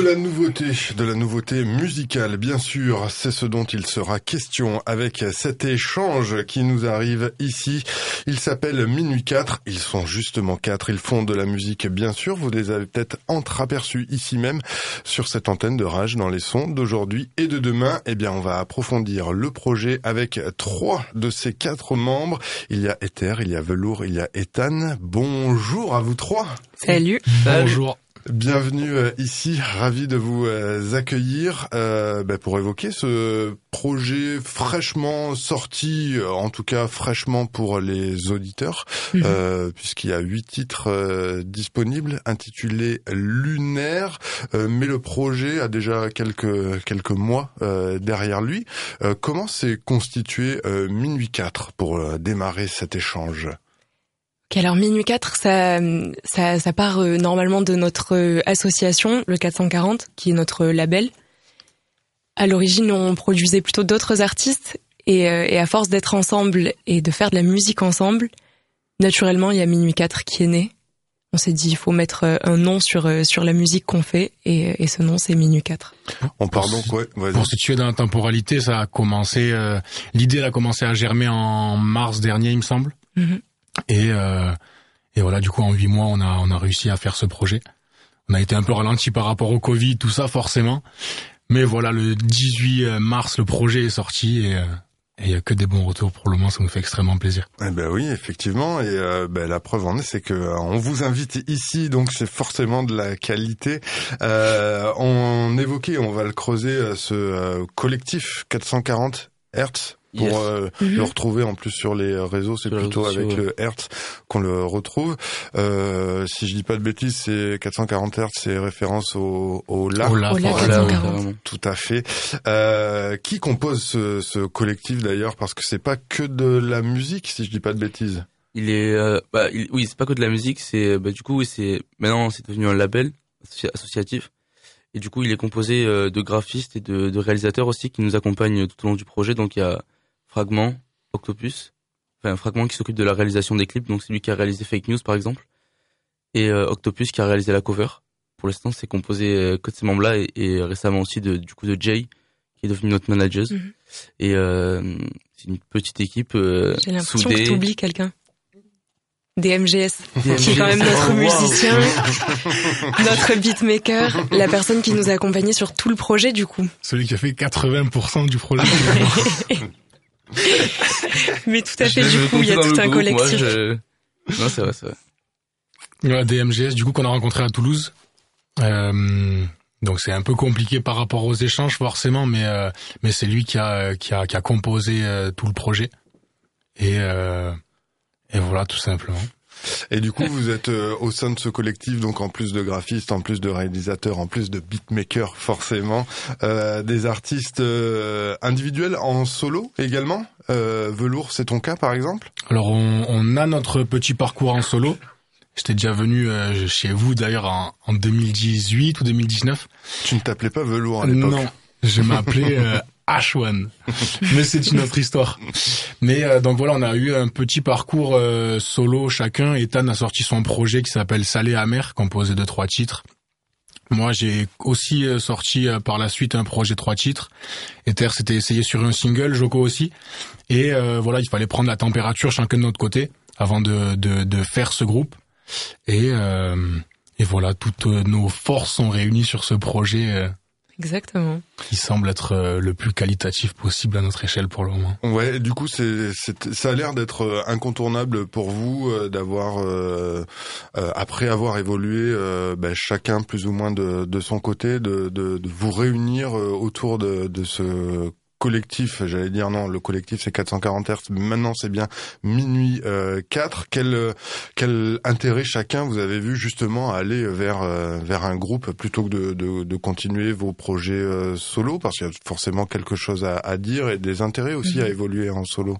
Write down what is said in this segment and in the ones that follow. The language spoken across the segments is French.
De la nouveauté, de la nouveauté musicale, bien sûr, c'est ce dont il sera question avec cet échange qui nous arrive ici. Il s'appelle Minuit 4, ils sont justement quatre, ils font de la musique, bien sûr, vous les avez peut-être entreaperçus ici même sur cette antenne de Rage dans les sons d'aujourd'hui et de demain. Eh bien, on va approfondir le projet avec trois de ces quatre membres. Il y a Ether, il y a Velour, il y a Ethan. Bonjour à vous trois. Salut. Bonjour. Bienvenue euh, ici, ravi de vous euh, accueillir euh, ben, pour évoquer ce projet fraîchement sorti, en tout cas fraîchement pour les auditeurs, mhm. puisqu'il y a huit titres disponibles intitulés Lunaire, mais le projet a déjà quelques quelques mois derrière lui. comment s'est constitué Minuit 4 pour démarrer cet échange? Alors Minuit 4, ça, ça, ça part euh, normalement de notre euh, association, le 440, qui est notre label. À l'origine, on produisait plutôt d'autres artistes, et, euh, et, à force d'être ensemble et de faire de la musique ensemble, naturellement, il y a Minuit 4 qui est né. On s'est dit, il faut mettre un nom sur sur la musique qu'on fait, et, et, ce nom, c'est Minuit 4. On part donc, ouais. Pour situer dans la temporalité, ça a commencé. L'idée, elle a commencé à germer en mars dernier, il me semble. Mm-hmm. Et, euh, et voilà, du coup, en huit mois, on a, on a réussi à faire ce projet. On a été un peu ralenti par rapport au Covid, tout ça, forcément. Mais voilà, le 18 mars, le projet est sorti et... Euh, il n'y a que des bons retours pour le moment, ça nous fait extrêmement plaisir. Eh ben oui, effectivement, et euh, ben, la preuve en est, c'est que euh, on vous invite ici, donc c'est forcément de la qualité. Euh, on évoquait, on va le creuser, ce collectif 440 Hertz pour euh, mhm. le retrouver en plus sur les réseaux, c'est plutôt avec le Hertz qu'on le retrouve. Euh, si je dis pas de bêtises, c'est 440 Hertz, c'est référence au, au La. Au La, Tout à fait. Euh, qui compose ce, ce collectif d'ailleurs? Parce que c'est pas que de la musique, si je dis pas de bêtises. Il est, euh, bah, oui, c'est pas que de la musique. C'est, bah, du coup, oui, c'est maintenant c'est devenu un label associatif. Et du coup, il est composé euh, de graphistes et de, de réalisateurs aussi qui nous accompagnent tout au long du projet. Donc, il y a Fragment, Octopus, enfin un Fragment qui s'occupe de la réalisation des clips, donc c'est lui qui a réalisé Fake News par exemple, et euh, Octopus qui a réalisé la cover. Pour l'instant, c'est composé euh, que de ces membres-là et, récemment aussi de du coup de Jay qui est devenu notre manager. Mhm. Et euh, c'est une petite équipe euh, J'ai l'impression que tu oublies quelqu'un. DMGS, qui est quand même notre oh, musicien, notre beatmaker, la personne qui nous a accompagnés sur tout le projet du coup. Celui qui a fait 80% du projet. Mais tout à fait, du coup, il y a tout un collectif. Non, c'est vrai, c'est vrai. DMGS, du coup, qu'on a rencontré à Toulouse. Euh, donc c'est un peu compliqué par rapport aux échanges forcément, mais euh, mais c'est lui qui a qui a qui a composé euh, tout le projet et euh, et voilà tout simplement. Et du coup, vous êtes euh, au sein de ce collectif, donc en plus de graphistes, en plus de réalisateurs, en plus de beatmakers, forcément, euh, des artistes euh, individuels en solo également. Euh, Velours, c'est ton cas, par exemple? Alors, on, on, a notre petit parcours en solo. J'étais déjà venu chez vous d'ailleurs en, en, 2018 ou 2019. Tu ne t'appelais pas Velours à l'époque? Non, je m'appelais H1. Mais c'est une autre histoire. Mais euh, donc voilà, on a eu un petit parcours euh, solo chacun. Ethan a sorti son projet qui s'appelle Salé Amer, composé de trois titres. Moi, j'ai aussi euh, sorti par la suite un projet trois titres. Ether s'était essayé sur un single, Joko aussi. Et voilà, il fallait prendre la température chacun de notre côté avant de, de, de faire ce groupe. Et, et voilà, toutes nos forces sont réunies sur ce projet Exactement. Qui semble être euh, le plus qualitatif possible à notre échelle pour le moment. Ouais, du coup, c'est, ça a l'air d'être euh, incontournable pour vous euh, d'avoir, après avoir évolué, ben, chacun plus ou moins de, de son côté, de, de, de vous réunir autour de, de ce collectif, j'allais dire non, le collectif c'est 440 Hz, maintenant c'est bien minuit euh, 4. Quel quel intérêt chacun vous avez vu justement à aller vers euh, vers un groupe plutôt que de, de, de continuer vos projets euh, solo? Parce qu'il y a forcément quelque chose à, à, dire et des intérêts aussi à mhm. évoluer en solo.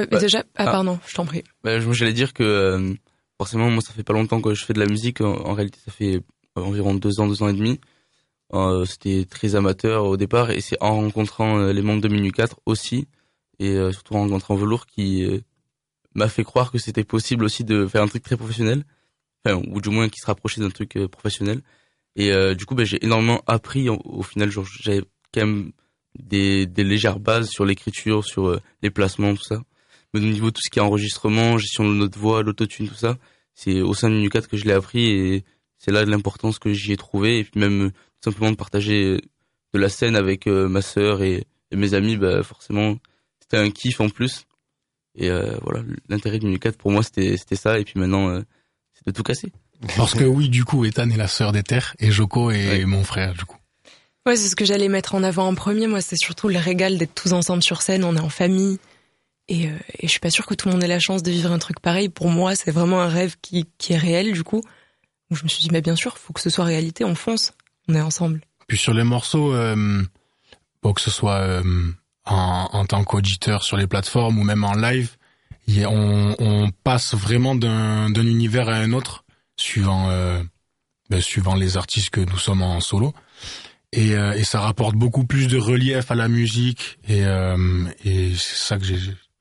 Euh, bah, déjà, ah, ah, pardon, je t'en prie. Bah, j'allais dire que forcément moi ça fait pas longtemps que je fais de la musique. en réalité ça fait environ deux ans, deux ans et demi. Euh, c'était très amateur au départ et c'est en rencontrant euh, les membres de Minu 4 aussi et euh, surtout en rencontrant Velour qui m'a fait croire que c'était possible aussi de faire un truc très professionnel, enfin ou du moins qui se rapprochait d'un truc professionnel. Et du coup, bah, j'ai énormément appris. Au, final, j'avais quand même des, des légères bases sur l'écriture, sur les placements, tout ça. Mais au niveau de tout ce qui est enregistrement, gestion de notre voix, l'autotune, tout ça, c'est au sein de Nucat que je l'ai appris et c'est là l'importance que j'y ai trouvé. Et puis même simplement de partager de la scène avec ma sœur et, et mes amis, bah, forcément, c'était un kiff en plus. Et euh, voilà, l'intérêt du 4 pour moi c'était c'était ça et puis maintenant euh, c'est de tout casser. Parce que oui, du coup, Ethan est la sœur d'Ether et Joko est mon frère du coup. Ouais, c'est ce que j'allais mettre en avant en premier. Moi, c'est surtout le régal d'être tous ensemble sur scène. On est en famille. Et, euh, et je suis pas sûre que tout le monde ait la chance de vivre un truc pareil. Pour moi, c'est vraiment un rêve qui, qui est réel, du coup. Où je me suis dit, mais bien sûr, faut que ce soit réalité. On fonce. On est ensemble. Puis sur les morceaux, euh, bon, que ce soit euh, en, en tant qu'auditeur sur les plateformes ou même en live, on, on passe vraiment d'un univers à un autre suivant euh, ben, suivant les artistes que nous sommes en solo et, euh, et ça rapporte beaucoup plus de relief à la musique et, euh, et c'est ça que j'ai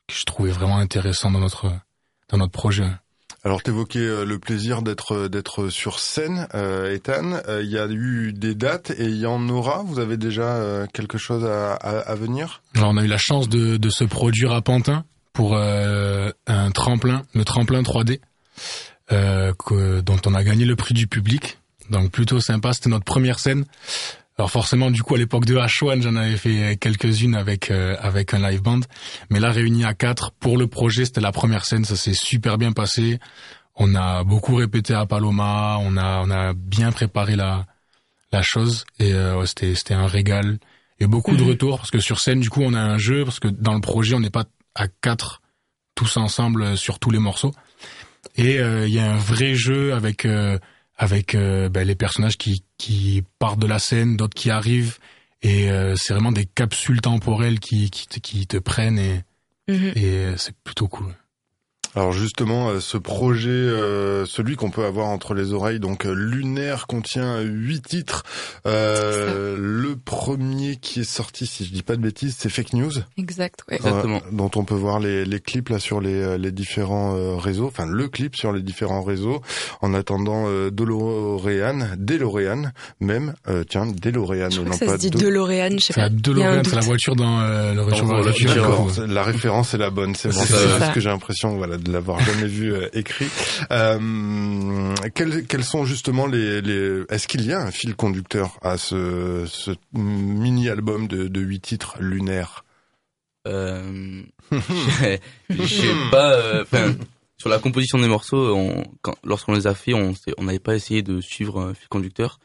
que je trouvais vraiment intéressant dans notre dans notre projet. Alors t'évoquais euh, le plaisir d'être euh, d'être sur scène, euh, Ethan. Il y a eu des dates et il y en aura. Vous avez déjà quelque chose à, à, venir? Alors on a eu la chance de, de se produire à Pantin pour un tremplin, le tremplin 3D, que, dont on a gagné le prix du public. Donc plutôt sympa. C'était notre première scène. Alors forcément, du coup, à l'époque de H1, j'en avais fait quelques-unes avec euh, avec un live band, mais là réuni à quatre pour le projet, c'était la première scène, ça s'est super bien passé. On a beaucoup répété à Paloma, on a on a bien préparé la la chose et euh, c'était c'était un régal et beaucoup de mhm. retours parce que sur scène, du coup, on a un jeu parce que dans le projet, on n'est pas à quatre tous ensemble sur tous les morceaux et euh, il y a un vrai jeu avec avec euh, ben, les personnages qui, qui partent de la scène, d'autres qui arrivent, et euh, c'est vraiment des capsules temporelles qui, qui, te, qui te prennent, et, mhm. et euh, c'est plutôt cool. Alors justement, euh, ce projet, euh, celui qu'on peut avoir entre les oreilles, donc euh, Lunaire, contient huit titres. le premier qui est sorti, si je dis pas de bêtises, c'est Fake News. Exact, ouais. Exactement. dont on peut voir les, les clips là sur les, les différents réseaux, enfin le clip sur les différents réseaux. En attendant, euh, DeLorean, DeLorean même, tiens, DeLorean, je non que ça pas se dit DeLorean, je sais pas. DeLorean, c'est la voiture dans le. La référence est la bonne, c'est bon, c'est ce que j'ai l'impression, voilà de l'avoir jamais vu euh, écrit. Euh, quels, sont justement les. Est-ce qu'il y a un fil conducteur à ce, ce mini album de, de 8 titres lunaires euh, Je sais pas. Euh, sur la composition des morceaux, on, lorsqu'on les a fait, on n'avait pas essayé de suivre un fil conducteur.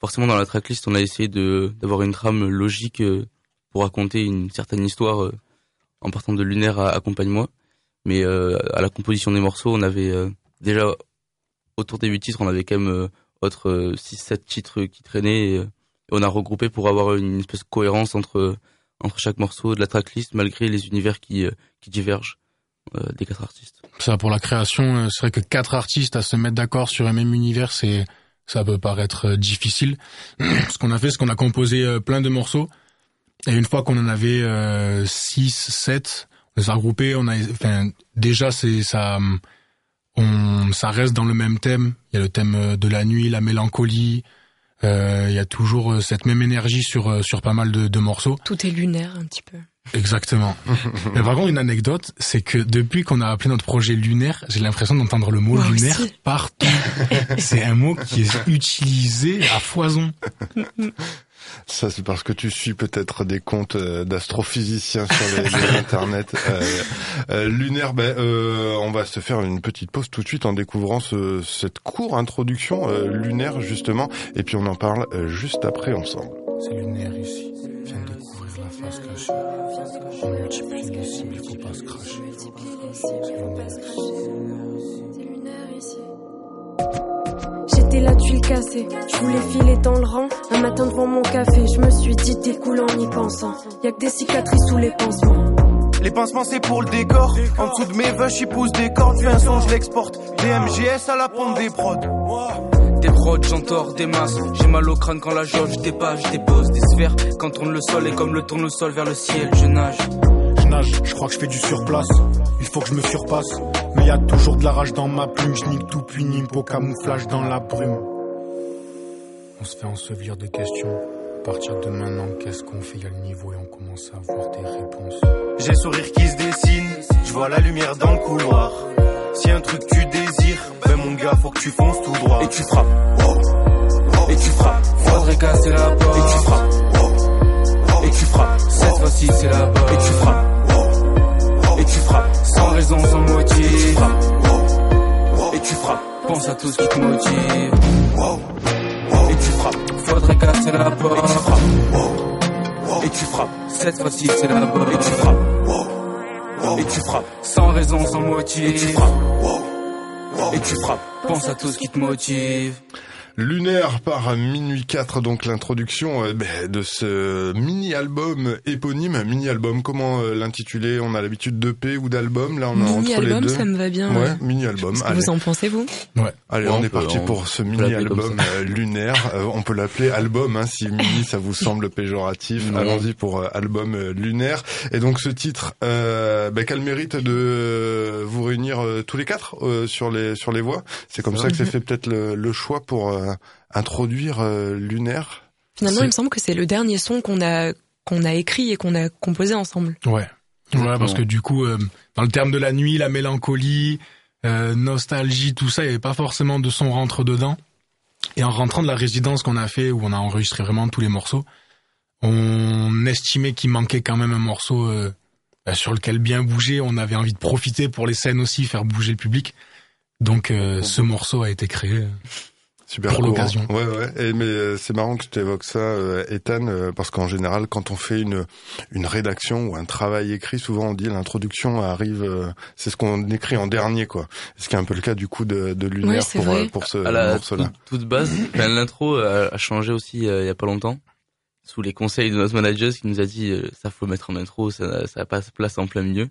Forcément, dans la tracklist, on a essayé d'avoir une trame logique pour raconter une certaine histoire en partant de lunaire à accompagne-moi. Mais euh, à la composition des morceaux, on avait euh, déjà autour des huit titres, on avait quand même euh, autres 6-7 titres qui traînaient. Et, on a regroupé pour avoir une espèce de cohérence entre entre chaque morceau de la tracklist, malgré les univers qui qui divergent des quatre artistes. Ça, pour la création, c'est vrai que quatre artistes à se mettre d'accord sur un même univers, c'est ça peut paraître difficile. ce qu'on a fait, c'est qu'on a composé plein de morceaux. Et une fois qu'on en avait 6, 7, on les a regroupés, on a, enfin, déjà c'est ça, on, ça reste dans le même thème. Il y a le thème euh, de la nuit, la mélancolie. Euh, il y a toujours euh, cette même énergie sur euh, sur pas mal de, de morceaux. Tout est lunaire un petit peu. Exactement. Mais par contre, une anecdote, c'est que depuis qu'on a appelé notre projet lunaire, j'ai l'impression d'entendre le mot lunaire partout. c'est un mot qui est utilisé à foison. Ça, c'est parce que tu suis peut-être des comptes euh, d'astrophysiciens sur les, les internets. Euh, euh, lunaire, ben, euh, on va se faire une petite pause tout de suite en découvrant ce, cette courte introduction euh, lunaire, justement. Et puis on en parle juste après ensemble. C'est lunaire ici. Viens découvrir la face cachée. On multiplie les cibles, il faut pas se cracher. C'est lunaire ici. J'étais la tuile cassée, je voulais filer dans le rang. Un matin devant mon café, je me suis dit découle en y pensant. Y'a que des cicatrices sous les pansements. Les pansements c'est pour le décor. En dessous de mes vaches, ils poussent des cordes. Vu un son, je l'exporte. Des MGS à la pompe des prods. Des prods, j'entords des masses. J'ai mal au crâne quand la jauge dépasse. Je dépose des sphères. Quand tourne le sol et comme le tournesol vers le ciel, je nage. Je nage, je crois que je fais du surplace. Il faut que je me surpasse. Mais y a toujours de la rage dans ma plume, je nique tout puis nimpe au camouflage dans la brume. On se fait ensevelir de questions. À partir de maintenant, qu'est-ce qu'on fait? Il y a le niveau et on commence à avoir des réponses. J'ai sourire qui se dessine, je vois la lumière dans le couloir. Si un truc tu désires, ben mon gars, faut que tu fonces tout droit. Et tu frappes. Et tu frappes. Faudrait casser la porte. Et tu frappes. Et tu frappes. Cette fois-ci, c'est la bas Et tu frappes. Tout ce qui te motive. Et tu frappes. Faudrait casser la Et tu porte. frappes. Et tu frappes. Cette fois-ci, c'est la bas Et tu frappes. Et tu frappes. Sans raison, sans Et tu motif. frappes. Et tu frappes. Pense à tout ce qui te motive. Lunaire par minuit 4, donc l'introduction euh, ben, de ce mini-album éponyme. Mini-album, comment euh, l'intituler? On a l'habitude d'EP ou d'album, là on est entre les Mini-album, deux. ça me va bien. Ouais, mini-album. Qu'est-ce que Allez, vous en pensez, vous? Allez Ouais, on, on est peut- parti on- pour ce mini-album euh, lunaire. Euh, on peut l'appeler album, hein, si mini ça vous semble péjoratif. Allons-y pour euh, album lunaire. Et donc ce titre, euh, ben, qu'a le mérite de vous réunir euh, tous les quatre euh, sur les sur les voix? C'est comme ça que c'est fait peut-être le, le choix pour euh, introduire euh, lunaire. Finalement, il me semble que c'est le dernier son qu'on a qu'on a écrit et qu'on a composé ensemble. Ouais. Ouais, parce que du coup, euh, dans le terme de la nuit, la mélancolie, euh, nostalgie, tout ça, il n'y avait pas forcément de son rentre dedans. Et en rentrant de la résidence qu'on a fait, où on a enregistré vraiment tous les morceaux, on estimait qu'il manquait quand même un morceau euh, bah, sur lequel bien bouger. On avait envie de profiter pour les scènes aussi, faire bouger le public. Donc euh, ce morceau a été créé. Super Pour l'occasion. Ouais, ouais. Et, mais euh, c'est marrant que tu évoques ça, euh, Ethan, euh, parce qu'en général, quand on fait une une rédaction ou un travail écrit, souvent on dit l'introduction arrive, euh, c'est ce qu'on écrit en dernier, quoi. Ce qui est un peu le cas du coup de, de Lunaire c'est pour euh, pour ce à la morceau-là. toute, toute base, enfin, l'intro a, changé aussi euh, il y a pas longtemps sous les conseils de notre manager qui nous a dit euh, ça faut mettre en intro, ça ça a pas sa place en plein milieu.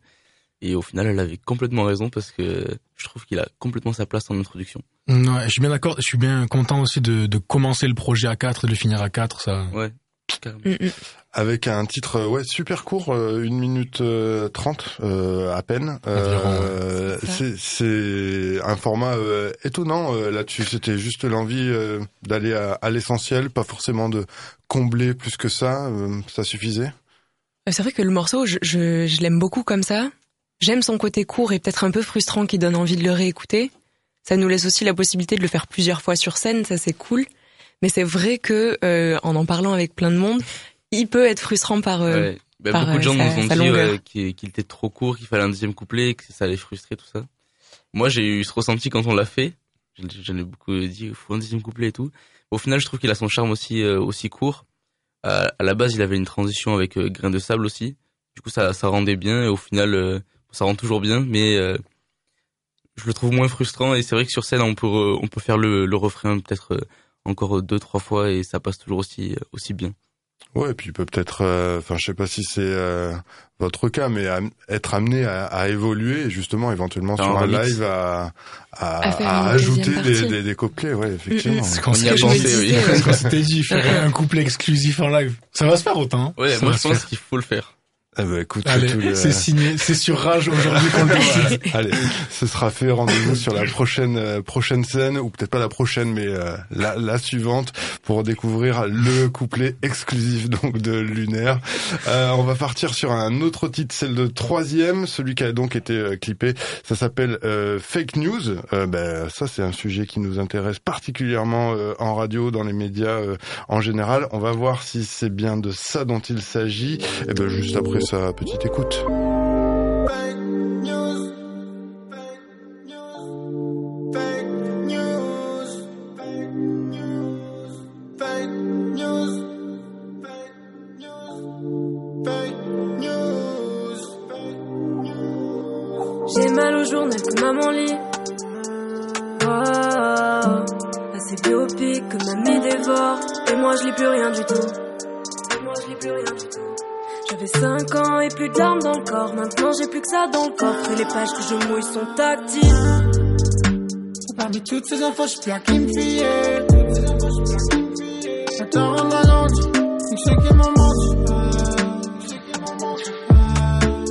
Et au final, elle avait complètement raison parce que je trouve qu'il a complètement sa place en introduction. Ouais, je suis bien d'accord. Je suis bien content aussi de, de commencer le projet à 4 et de le finir à 4. Ça. Ouais, carrément. Mm, mm. Avec un titre euh, ouais super court, euh, une minute euh, trente euh, à peine. Euh, C'est un format euh, étonnant euh, là-dessus. C'était juste l'envie euh, d'aller à, à l'essentiel, pas forcément de combler plus que ça. euh, ça suffisait. C'est vrai que le morceau, je, je, je l'aime beaucoup comme ça. J'aime son côté court et peut-être un peu frustrant qui donne envie de le réécouter. Ça nous laisse aussi la possibilité de le faire plusieurs fois sur scène, ça c'est cool. Mais c'est vrai que euh, en en parlant avec plein de monde, il peut être frustrant par. euh, Ouais. Bah, par, beaucoup de gens euh, nous sa- ont sa dit ouais, qu'il était trop court, qu'il fallait un deuxième couplet, que ça allait frustrer tout ça. Moi, j'ai eu ce ressenti quand on l'a fait. J'en ai beaucoup dit, il faut un deuxième couplet et tout. Au final, je trouve qu'il a son charme aussi euh, aussi court. À, à la base, il avait une transition avec euh, Grain de sable aussi. Du coup, ça ça rendait bien et au final, euh, ça rend toujours bien, mais euh, je le trouve moins frustrant et c'est vrai que sur scène, on peut on peut faire le, le refrain peut-être euh, encore deux trois fois et ça passe toujours aussi euh, aussi bien. Ouais, et puis il peut peut-être, euh, enfin je sais pas si c'est euh, votre cas, mais être amené à, à évoluer justement éventuellement sur un remix. live à, à, ajouter des, des, des couplets, ouais effectivement. C'est qu'on On y a s'était je me pensé, disais, oui. ouais. c'est ce qu'on s'était dit, faire un couplet exclusif en live. Ça va se faire autant. Ouais, Ça moi je se pense qu'il faut le faire. Eh ben, écoute, le- c'est signé, c'est sur Rage aujourd'hui qu'on le décide. Allez, ce sera fait. Rendez-vous sur la prochaine euh, prochaine scène, ou peut-être pas la prochaine, mais euh, la, la suivante, pour découvrir le couplet exclusif donc de Lunaire. Euh, on va partir sur un autre titre, c'est le troisième, celui qui a donc été euh, clippé. Ça s'appelle euh, Fake News. Euh, ben, ça, c'est un sujet qui nous intéresse particulièrement euh, en radio, dans les médias euh, en général. On va voir si c'est bien de ça dont il s'agit. Et ben, juste après sa petite écoute. J'ai mal au journal que maman lit. Oh, assez biopic que mamie dévore. Et moi je lis plus rien du tout. Et moi je lis plus rien du tout. J'avais 5 ans et plus de larmes dans le corps. Maintenant j'ai plus que ça dans le corps. Et les pages que je mouille sont tactiles. Parmi toutes ces infos, je suis plus à qui me fier. Attends, rends ralenti. C'est que ceux qui m'ont menti.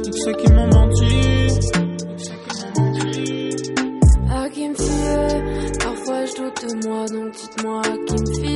C'est que ceux qui m'ont menti. À qui me fier Parfois je doute de moi, donc dites-moi à qui me fier.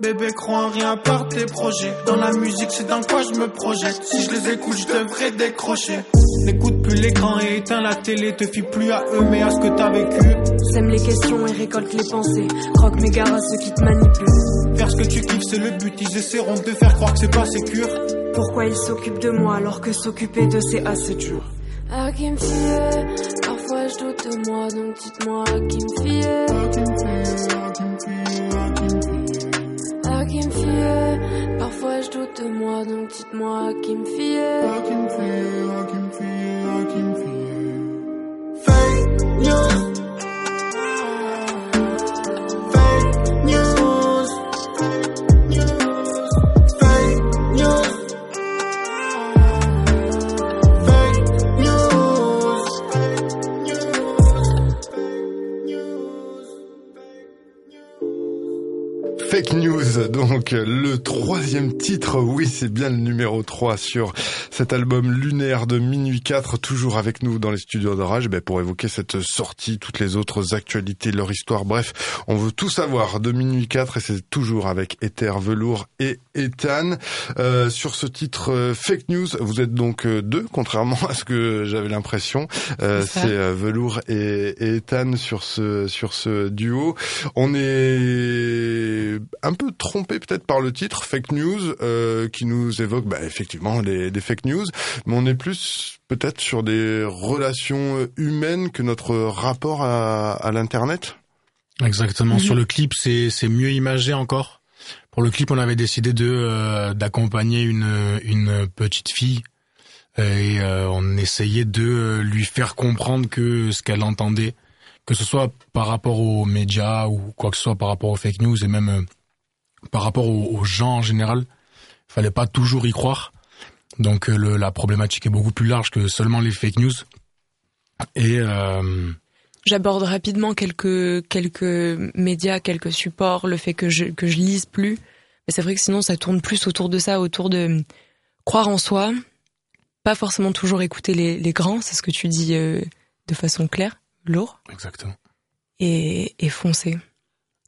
Bébé, crois en rien par tes projets. Dans la musique, c'est dans quoi je me projette. Si je les écoute, je devrais décrocher. N'écoute plus l'écran et éteins la télé. Te fie plus à eux, mais à ce que t'as vécu. Sème les questions et récolte les pensées. Croque mes gars à ceux qui te manipulent. Faire ce que tu kiffes, c'est le but. Ils essaieront de te faire croire que c'est pas sécure. Pourquoi ils s'occupent de moi alors que s'occuper de c'est assez dur? À qui me fier Parfois je doute de moi, donc dites-moi à qui me fier. À qui me fier Parfois je doute de moi, donc dites-moi à qui me fier. Fake news. Fake News, donc le troisième titre, oui c'est bien le numéro 3 sur cet album lunaire de Minuit 4, toujours avec nous dans les studios d'Orage ben, pour évoquer cette sortie, toutes les autres actualités, leur histoire, bref, on veut tout savoir de Minuit 4 et c'est toujours avec Ether, Velours et Ethan. Euh, sur ce titre euh, Fake News, vous êtes donc euh, deux, contrairement à ce que j'avais l'impression, euh, C'est euh, Velours et, et Ethan sur ce, sur ce duo. On est un peu trompé peut-être par le titre Fake News euh, qui nous évoque bah, effectivement des, des fake news, mais on est plus peut-être sur des relations euh, humaines que notre rapport à, à l'internet? Exactement. Mhm. Sur le clip, c'est c'est mieux imagé encore. Pour le clip, on avait décidé de euh, d'accompagner une une petite fille et euh, on essayait de euh, lui faire comprendre que ce qu'elle entendait, que ce soit par rapport aux médias ou quoi que ce soit par rapport aux fake news et même euh, par rapport aux, aux gens en général, fallait pas toujours y croire. Donc euh, le, la problématique est beaucoup plus large que seulement les fake news. Et euh, J'aborde rapidement quelques quelques médias, quelques supports, le fait que je que je lise plus. Mais c'est vrai que sinon ça tourne plus autour de ça, autour de croire en soi, pas forcément toujours écouter les, les grands, c'est ce que tu dis euh, de façon claire, lourd, exactement. et, et foncer.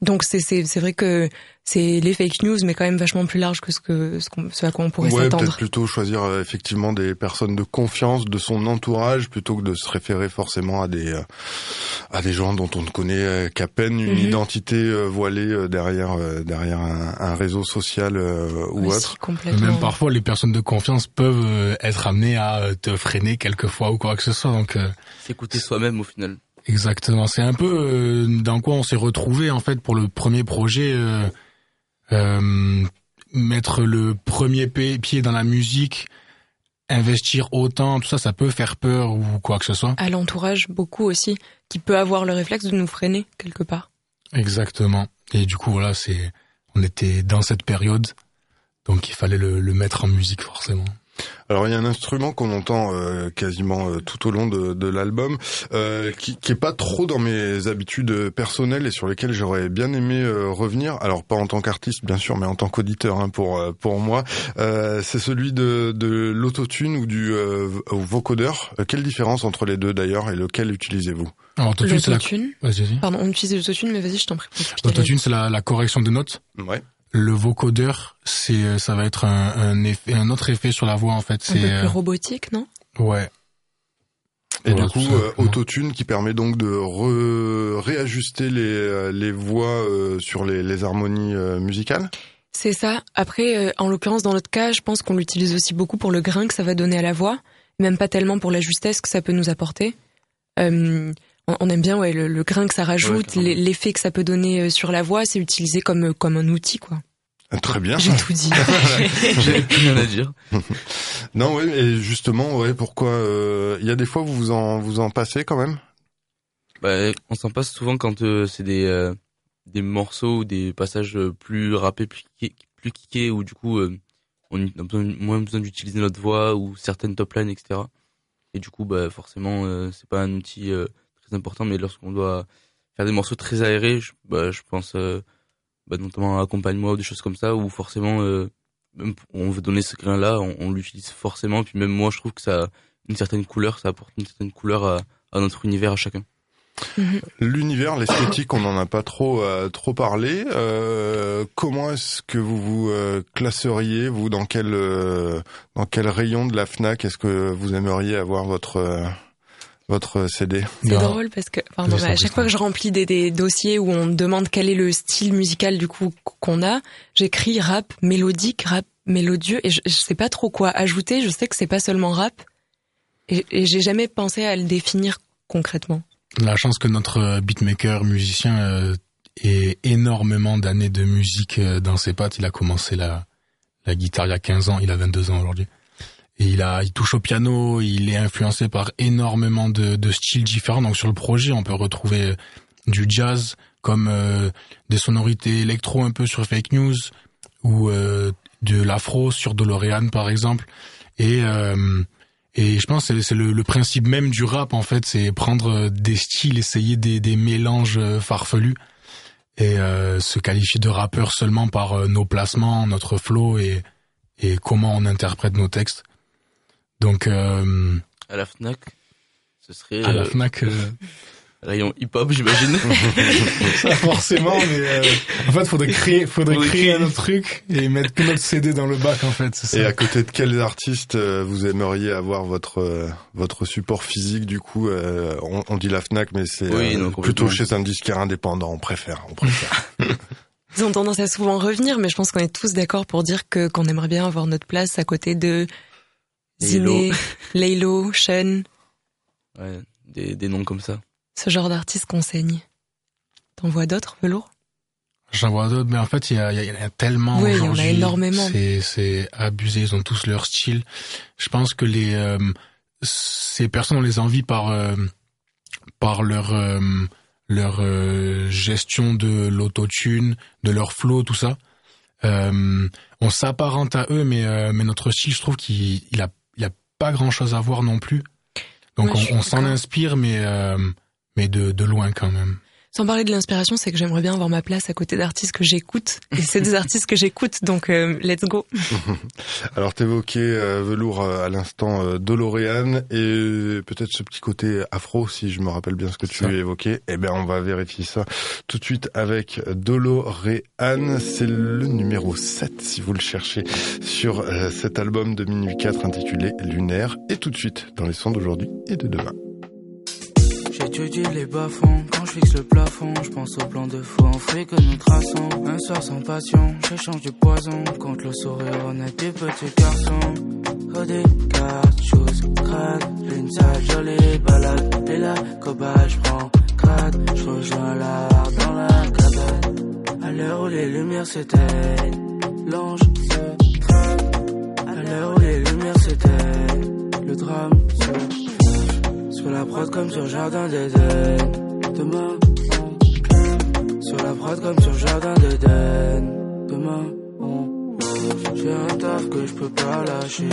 Donc c'est c'est c'est vrai que c'est les fake news, mais quand même vachement plus large que ce que ce, à quoi on pourrait ouais, s'attendre. peut-être plutôt choisir euh, effectivement des personnes de confiance de son entourage plutôt que de se référer forcément à des euh, à des gens dont on ne connaît euh, qu'à peine une Mhm. identité euh, voilée euh, derrière euh, derrière un, un réseau social euh, ou autre. complètement. Même parfois, les personnes de confiance peuvent euh, être amenées à te freiner quelquefois ou quoi que ce soit. Donc, euh, S'écouter soi-même au final. Exactement. C'est un peu euh, dans quoi on s'est retrouvé en fait pour le premier projet. euh, euh, mettre le premier pi- pied dans la musique, investir autant, tout ça, ça peut faire peur ou quoi que ce soit. à l'entourage beaucoup aussi, qui peut avoir le réflexe de nous freiner quelque part. Exactement. Et du coup, voilà, c'est, on était dans cette période, donc il fallait le, le mettre en musique forcément. Alors il y a un instrument qu'on entend euh, quasiment euh, tout au long de, de l'album, euh, qui, qui est pas trop dans mes habitudes personnelles et sur lesquelles j'aurais bien aimé euh, revenir. Alors pas en tant qu'artiste bien sûr, mais en tant qu'auditeur hein, pour euh, pour moi. Euh, c'est celui de, de l'autotune ou du euh, vocodeur. Quelle différence entre les deux d'ailleurs et lequel utilisez-vous? Alors, autotune, c'est la, L'autotune? vas-y, vas-y. Pardon, on utilise l'autotune, mais vas-y, je t'en prie. L'autotune, c'est la, la correction de notes? Ouais. Le vocodeur, c'est, ça va être un, un effet, un autre effet sur la voix en fait. Un C'est, peu plus euh, robotique, non? Ouais. Et Voilà, du coup, euh, autotune qui permet donc de re- réajuster les, euh, les voix euh, sur les, les harmonies euh, musicales? C'est ça. Après, euh, en l'occurrence, dans notre cas, je pense qu'on l'utilise aussi beaucoup pour le grain que ça va donner à la voix, même pas tellement pour la justesse que ça peut nous apporter. Euh, on, aime bien ouais, le, le grain que ça rajoute, l'effet que ça peut donner euh, sur la voix, c'est utilisé comme, comme un outil, quoi. Ah, Très bien. J'ai tout dit. J'ai plus rien à dire. Non, ouais, et justement, ouais, pourquoi euh, Il y a des fois où vous en vous en passez quand même? Bah, on s'en passe souvent quand euh, c'est des euh, des morceaux ou des passages plus rappés, plus kickés, plus kickés, où du coup euh, on a besoin, moins besoin d'utiliser notre voix ou certaines top lines, etc. Et du coup, bah forcément, euh, c'est pas un outil euh, très important, mais lorsqu'on doit faire des morceaux très aérés, je, bah, je pense euh, bah, notamment à accompagne-moi ou des choses comme ça, où forcément euh, on veut donner ce grain-là, on, l'utilise forcément. Puis même moi, je trouve que ça a une certaine couleur, ça apporte une certaine couleur à, à notre univers à chacun. L'univers, l'esthétique, on n'en a pas trop euh, trop parlé. Euh, comment est-ce que vous vous euh, classeriez vous dans quel euh, dans quel rayon de la Fnac est-ce que vous aimeriez avoir votre euh, votre CD C'est Non. drôle parce que pardon, à chaque fois que je remplis des, des dossiers où on me demande quel est le style musical du coup qu'on a, j'écris rap mélodique, rap mélodieux et je, je sais pas trop quoi ajouter. Je sais que c'est pas seulement rap et, et j'ai jamais pensé à le définir concrètement. La chance que notre euh, beatmaker, musicien, euh, ait énormément d'années de musique euh, dans ses pattes. Il a commencé la, la guitare il y a 15 ans, il a 22 ans aujourd'hui. Il a, il touche au piano, il est influencé par énormément de, de styles différents. Donc sur le projet, on peut retrouver du jazz comme euh, des sonorités électro un peu sur Fake News ou euh, de l'afro sur DeLorean par exemple. Et euh, et je pense que c'est- le, le principe même du rap en fait, c'est prendre des styles, essayer des, des mélanges euh, farfelus et euh, se qualifier de rappeur seulement par euh, nos placements, notre flow et, et comment on interprète nos textes. Donc euh, À la Fnac, ce serait à la euh, Fnac, euh, rayon hip-hop, j'imagine. ça forcément, mais euh, en fait faudrait créer, faudrait Faudrait créer créer. un autre truc et mettre que notre CD dans le bac en fait. Ça. Et à côté de quels artistes euh, vous aimeriez avoir votre euh, votre support physique du coup euh, on, on dit la Fnac mais c'est Oui, euh, plutôt chez un disquaire indépendant, on préfère, on préfère. Ils ont tendance à souvent revenir, mais je pense qu'on est tous d'accord pour dire que qu'on aimerait bien avoir notre place à côté de Ziné, Laylo, Sean, Ouais, des, des noms comme ça. ce genre d'artistes qu'on saigne. T'en vois d'autres, Velours? J'en vois d'autres, mais en fait, il y, en a tellement Oui, il y en a énormément. C'est, c'est abusé, ils ont tous leur style. Je pense que les euh, ces personnes, on les envie par euh, par leur euh, leur euh, gestion de l'autotune, de leur flow, tout ça. Euh, on s'apparente à eux, mais euh, mais notre style, je trouve qu'il il a pas grand chose à voir non plus. Donc Ouais, on, on s'en inspire, mais euh, mais de de loin quand même. Sans parler de l'inspiration, c'est que j'aimerais bien avoir ma place à côté d'artistes que j'écoute. Et c'est des artistes que j'écoute, donc euh, let's go. Alors t'évoquais euh, Velours euh, à l'instant euh, DeLorean et peut-être ce petit côté afro si je me rappelle bien ce que tu Ça. évoquais. Eh bien on va vérifier ça tout de suite avec DeLorean. C'est le numéro 7 si vous le cherchez sur euh, cet album de Minuit 4 intitulé Lunaire et tout de suite dans les sons d'aujourd'hui et de demain. J'étudie les bas-fonds, quand je fixe le plafond, je pense au plan de fou, on fait que nous traçons. Un soir sans passion, j'échange du poison, contre le sourire honnête des petits garçons. Rodé, cartes, choses, crade, l'une sale, jolie, balade, et là, cobaye, je prends je rejoins l'art dans la cabane. À l'heure où les lumières s'éteignent, l'ange se trame. À l'heure où les lumières s'éteignent, le drame se sur la prod comme sur Jardin d'Eden. Demain, on Sur la prod comme sur Jardin d'Eden. Demain, on J'ai un taf que je peux pas lâcher.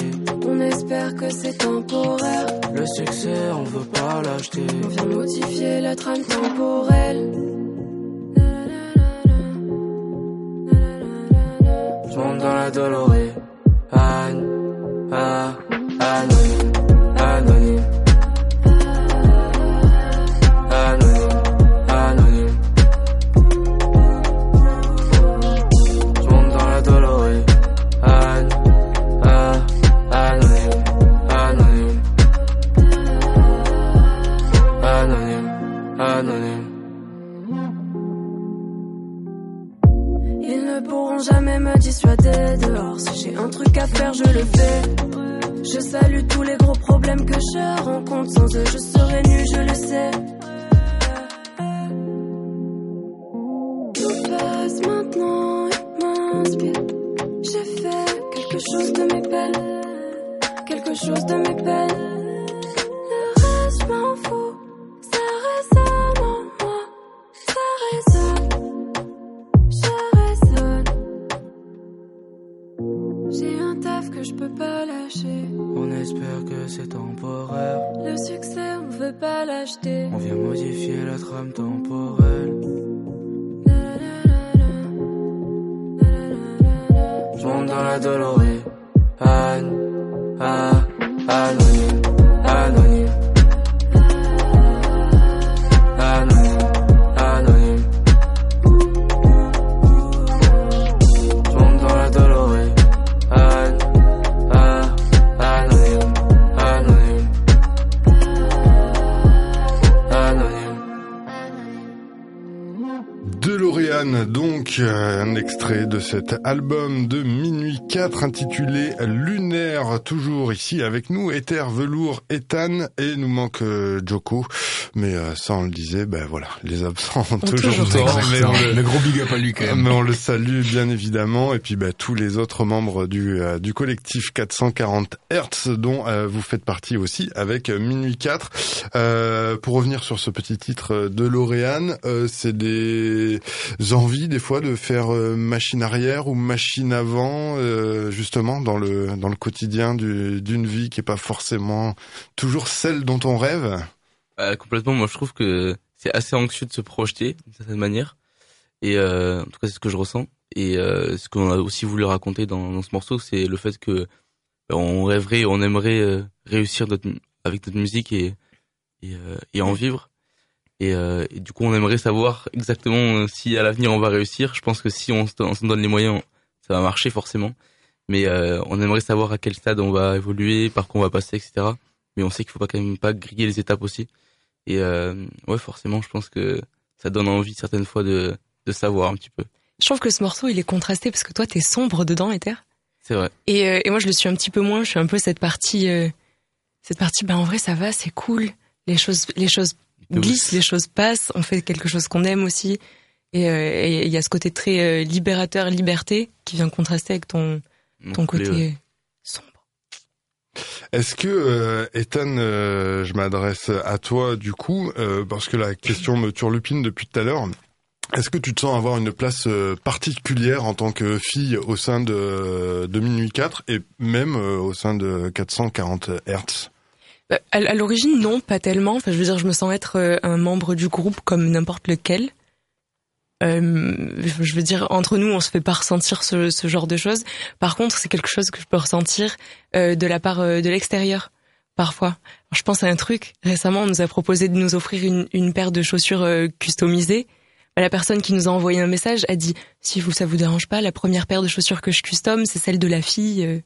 On espère que c'est temporaire. Le succès, on veut pas l'acheter. On vient modifier la trame temporelle. Je monte dans la Dolorée. Intitulé toujours ici avec nous, Ether, Velours, Ethan, et nous manque euh, Joko, mais euh, ça on le disait, ben voilà, les absents ont toujours tort, mais on le, Le gros big up à lui quand même. mais on le salue bien évidemment. Et puis bah, tous les autres membres du euh, du collectif 440 Hertz dont euh, vous faites partie aussi avec Minuit 4. Euh, pour revenir sur ce petit titre de L'Oréane, euh, c'est des envies des fois de faire euh, machine arrière ou machine avant euh, justement dans le dans le quotidien du- d'une vie qui est pas forcément toujours celle dont on rêve. Euh, complètement, moi je trouve que c'est assez anxieux de se projeter d'une certaine manière. Et euh, en tout cas, c'est ce que je ressens. Et euh, ce qu'on a aussi voulu raconter dans, ce morceau, c'est le fait que ben, on rêverait, on aimerait euh, réussir notre, avec notre musique et et, et en vivre. Et, et du coup, on aimerait savoir exactement si à l'avenir on va réussir. Je pense que si on s'en donne les moyens, ça va marcher forcément. Mais euh, on aimerait savoir à quel stade on va évoluer, par quoi on va passer, etc. Mais on sait qu'il faut pas quand même pas griller les étapes aussi. Et euh, ouais, forcément, je pense que ça donne envie certaines fois de, de savoir un petit peu. Je trouve que ce morceau, il est contrasté parce que toi, t'es sombre dedans, Ether. C'est vrai. Et, euh, et moi, je le suis un petit peu moins. Je suis un peu cette partie, euh, cette partie. Ben en vrai, ça va, c'est cool. Les choses, les choses glissent, les choses passent. On fait quelque chose qu'on aime aussi. Et il y a ce côté très libérateur, liberté, qui vient contraster avec ton ton côté ouais. sombre. Est-ce que euh, Ethan, euh, je m'adresse à toi du coup euh, parce que la question me turlupine depuis tout à l'heure. Est-ce que tu te sens avoir une place euh, particulière en tant que fille au sein de, de Minuit 4 et même au sein de 440 Hertz? Bah, À, l'origine, non, pas tellement. Enfin, je veux dire, je me sens être un membre du groupe comme n'importe lequel. Euh, je veux dire, entre nous, on se fait pas ressentir ce, ce genre de choses. Par contre, c'est quelque chose que je peux ressentir euh, de la part euh, de l'extérieur, parfois. Alors, je pense à un truc. Récemment, on nous a proposé de nous offrir une, une paire de chaussures euh, customisées. La personne qui nous a envoyé un message a dit si vous ça vous dérange pas, la première paire de chaussures que je custom, c'est celle de la fille. euh.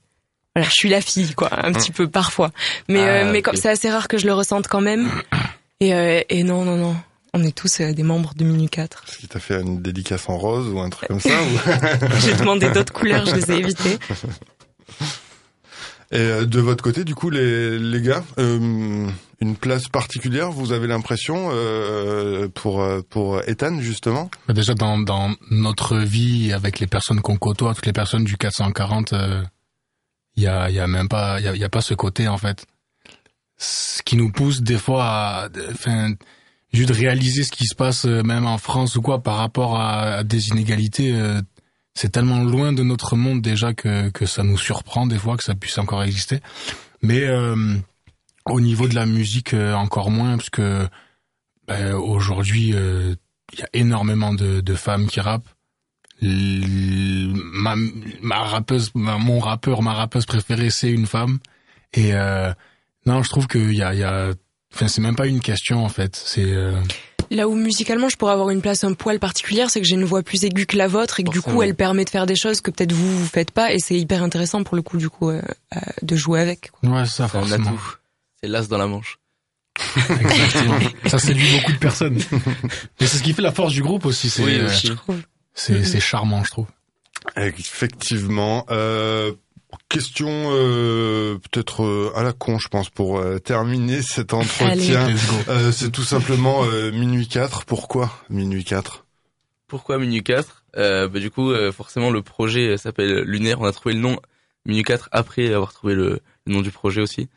Voilà, je suis la fille, quoi, un petit peu parfois. Mais Ah, euh, mais ok. comme c'est assez rare que je le ressente quand même. Et euh, et non non non, on est tous euh, des membres de Minuit 4. Est-ce qu'il t'a fait une dédicace en rose ou un truc comme ça ou- J'ai demandé d'autres couleurs, je les ai évitées. Et euh, de votre côté, du coup, les, les gars, euh, une place particulière, vous avez l'impression euh, pour euh, pour Ethan justement? Bah, Déjà dans, dans notre vie avec les personnes qu'on côtoie, toutes les personnes du 440, il y a, y a même pas, il y a, y a pas ce côté en fait. Ce qui nous pousse des fois à, enfin, juste réaliser ce qui se passe euh, même en France ou quoi par rapport à, à des inégalités. euh, c'est tellement loin de notre monde déjà que que ça nous surprend des fois que ça puisse encore exister. Mais euh, au niveau de la musique, euh, encore moins parce que ben, aujourd'hui. euh, il y a énormément de, de femmes qui rappent. Ma, ma rappeuse, ma- mon rappeur, ma rappeuse préférée, c'est une femme. Et non, je trouve qu'il y a, y a, enfin, c'est même pas une question en fait. C'est euh, Là où musicalement je pourrais avoir une place un poil particulière, c'est que j'ai une voix plus aiguë que la vôtre et que du coup elle permet de faire des choses que peut-être vous vous faites pas et c'est hyper intéressant pour le coup du coup euh, euh, de jouer avec. quoi. ouais, ça forcément. C'est l'as dans la manche. Exactement. ça séduit beaucoup de personnes. Mais c'est ce qui fait la force du groupe aussi. C'est, Oui, euh, c'est charmant, je trouve. Effectivement. Euh, question euh, peut-être euh, à la con, je pense, pour euh, terminer cet entretien. Euh, c'est tout simplement euh, minuit 4. Pourquoi minuit 4 Pourquoi Minuit 4 euh, bah, Du coup, euh, forcément, le projet s'appelle Lunaire. On a trouvé le nom Minuit 4 après avoir trouvé le, le nom du projet aussi.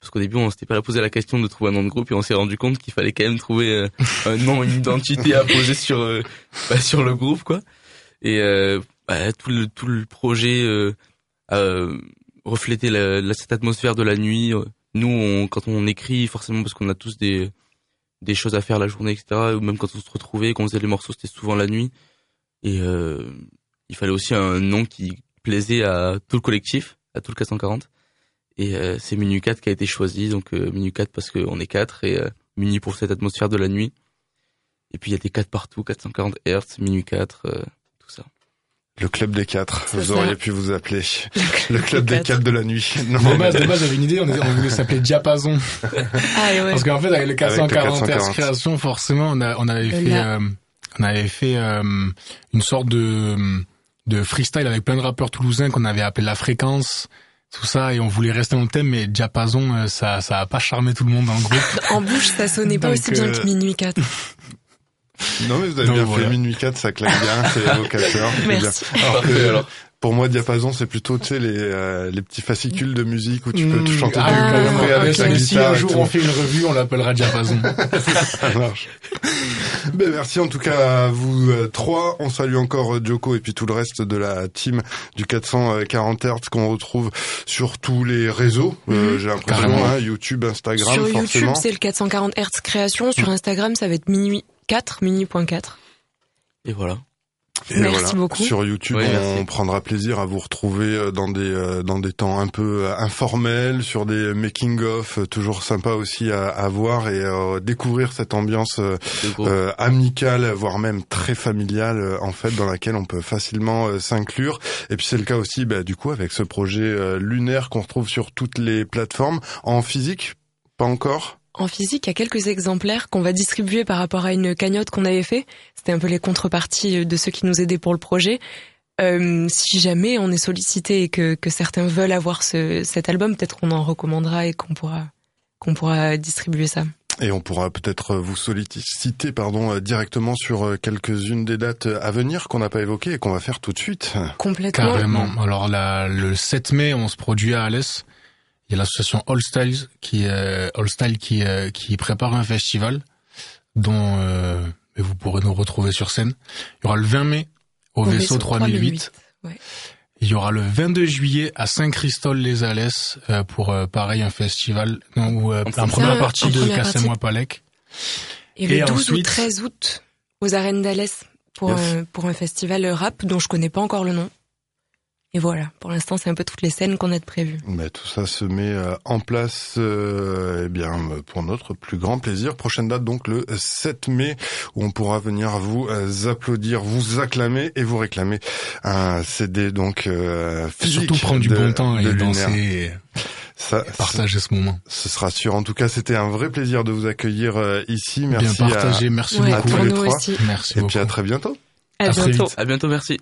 Parce qu'au début, on s'était pas posé la question de trouver un nom de groupe et on s'est rendu compte qu'il fallait quand même trouver euh, un nom, une identité à poser sur euh, bah, sur le groupe, quoi. Et euh, bah, tout le tout le projet euh, euh, reflété la, la- cette atmosphère de la nuit. Nous, on, quand on écrit, forcément, parce qu'on a tous des des choses à faire la journée, etc. Ou même quand on se retrouvait, quand on faisait les morceaux, c'était souvent la nuit. Et euh, il fallait aussi un nom qui plaisait à tout le collectif, à tout le 440. Et euh, c'est Minuit 4 qui a été choisi, donc euh, Minuit 4 parce qu'on est 4 et euh, Minuit pour cette atmosphère de la nuit. Et puis il y a des 4 partout, 440 Hz, Minuit 4, euh, tout ça. Le club des quatre, vous ça. auriez pu vous appeler le club des quatre de la nuit. Non, De base, de base, j'avais une idée, on, on voulait s'appeler Diapason. Ah ouais. Parce qu'en fait, avec le 440 Hz 440. création, forcément, on, a, on avait fait, euh, on avait fait euh, une sorte de, de freestyle avec plein de rappeurs toulousains qu'on avait appelé la fréquence, tout ça, et on voulait rester dans le thème, mais Diapason, euh, ça, ça a pas charmé tout le monde dans le groupe. En bouche, ça sonnait pas Donc, aussi bien euh, que minuit 4. Non mais vous avez Donc, bien voilà. fait minuit 4, ça claque bien, c'est évocateur. bien. Merci. Alors que, Parfait, alors. pour moi diapason c'est plutôt tu sais les euh, les petits fascicules de musique où tu peux Mmh, tout chanter ah, du coffret avec ok. la Mais si guitare un jour on fait une revue, on l'appellera Diapason. Ça marche. Ben, merci en tout cas à vous euh, trois. On salue encore euh, Joko et puis tout le reste de la team du 440 Hz qu'on retrouve sur tous les réseaux. Euh, Mhm. J'ai l'impression, hein, YouTube, Instagram, Sur YouTube, c'est le 440 Hz création. Sur Instagram, ça va être minuit 4, minuit.4. Et voilà. Et Merci voilà. beaucoup. Sur YouTube, Oui, on prendra plaisir à vous retrouver euh, dans des euh, dans des temps un peu euh, informels, sur des making of, toujours sympa aussi à, à voir et euh, découvrir cette ambiance euh, amicale, voire même très familiale en fait, dans laquelle on peut facilement euh, s'inclure. Et puis c'est le cas aussi, bah, du coup, avec ce projet euh, lunaire qu'on retrouve sur toutes les plateformes en physique, pas encore. En physique, il y a quelques exemplaires qu'on va distribuer par rapport à une cagnotte qu'on avait fait. C'était un peu les contreparties de ceux qui nous aidaient pour le projet. Euh, si jamais on est sollicité et que, que certains veulent avoir ce, cet album, peut-être qu'on en recommandera et qu'on pourra qu'on pourra distribuer ça. Et on pourra peut-être vous solliciter pardon, euh, directement sur euh, quelques-unes des dates à venir qu'on n'a pas évoquées et qu'on va faire tout de suite. Complètement. Carrément. Alors la, le 7 mai, on se produit à Alès. Il y a l'association All Styles qui euh, All Style qui euh, qui prépare un festival dont euh, vous pourrez nous retrouver sur scène. Il y aura le 20 mai au, vaisseau 3008. ouais. Il y aura le 22 juillet à Saint-Christol-les-Alès euh, pour euh, pareil un festival non, où, euh, la première partie de Cassez-moi Palek. Et le Et 12 ou ensuite- 13 août aux arènes d'Alès pour, Yes. un, pour un festival rap dont je connais pas encore le nom. Et voilà, pour l'instant, c'est un peu toutes les scènes qu'on a de prévues. Bah, tout ça se met euh, en place euh, eh bien pour notre plus grand plaisir. Prochaine date donc le 7 mai où on pourra venir vous euh, applaudir, vous acclamer et vous réclamer un CD donc euh, Et physique surtout prendre du de- bon temps et danser et Ça, partager ce moment. ce sera sûr. En tout cas, c'était un vrai plaisir de vous accueillir euh, ici. Merci Bien à- partagé, merci Ouais, à beaucoup. tous pour les nous trois. aussi. Merci et beaucoup. puis à très bientôt. À À bientôt. À bientôt, merci.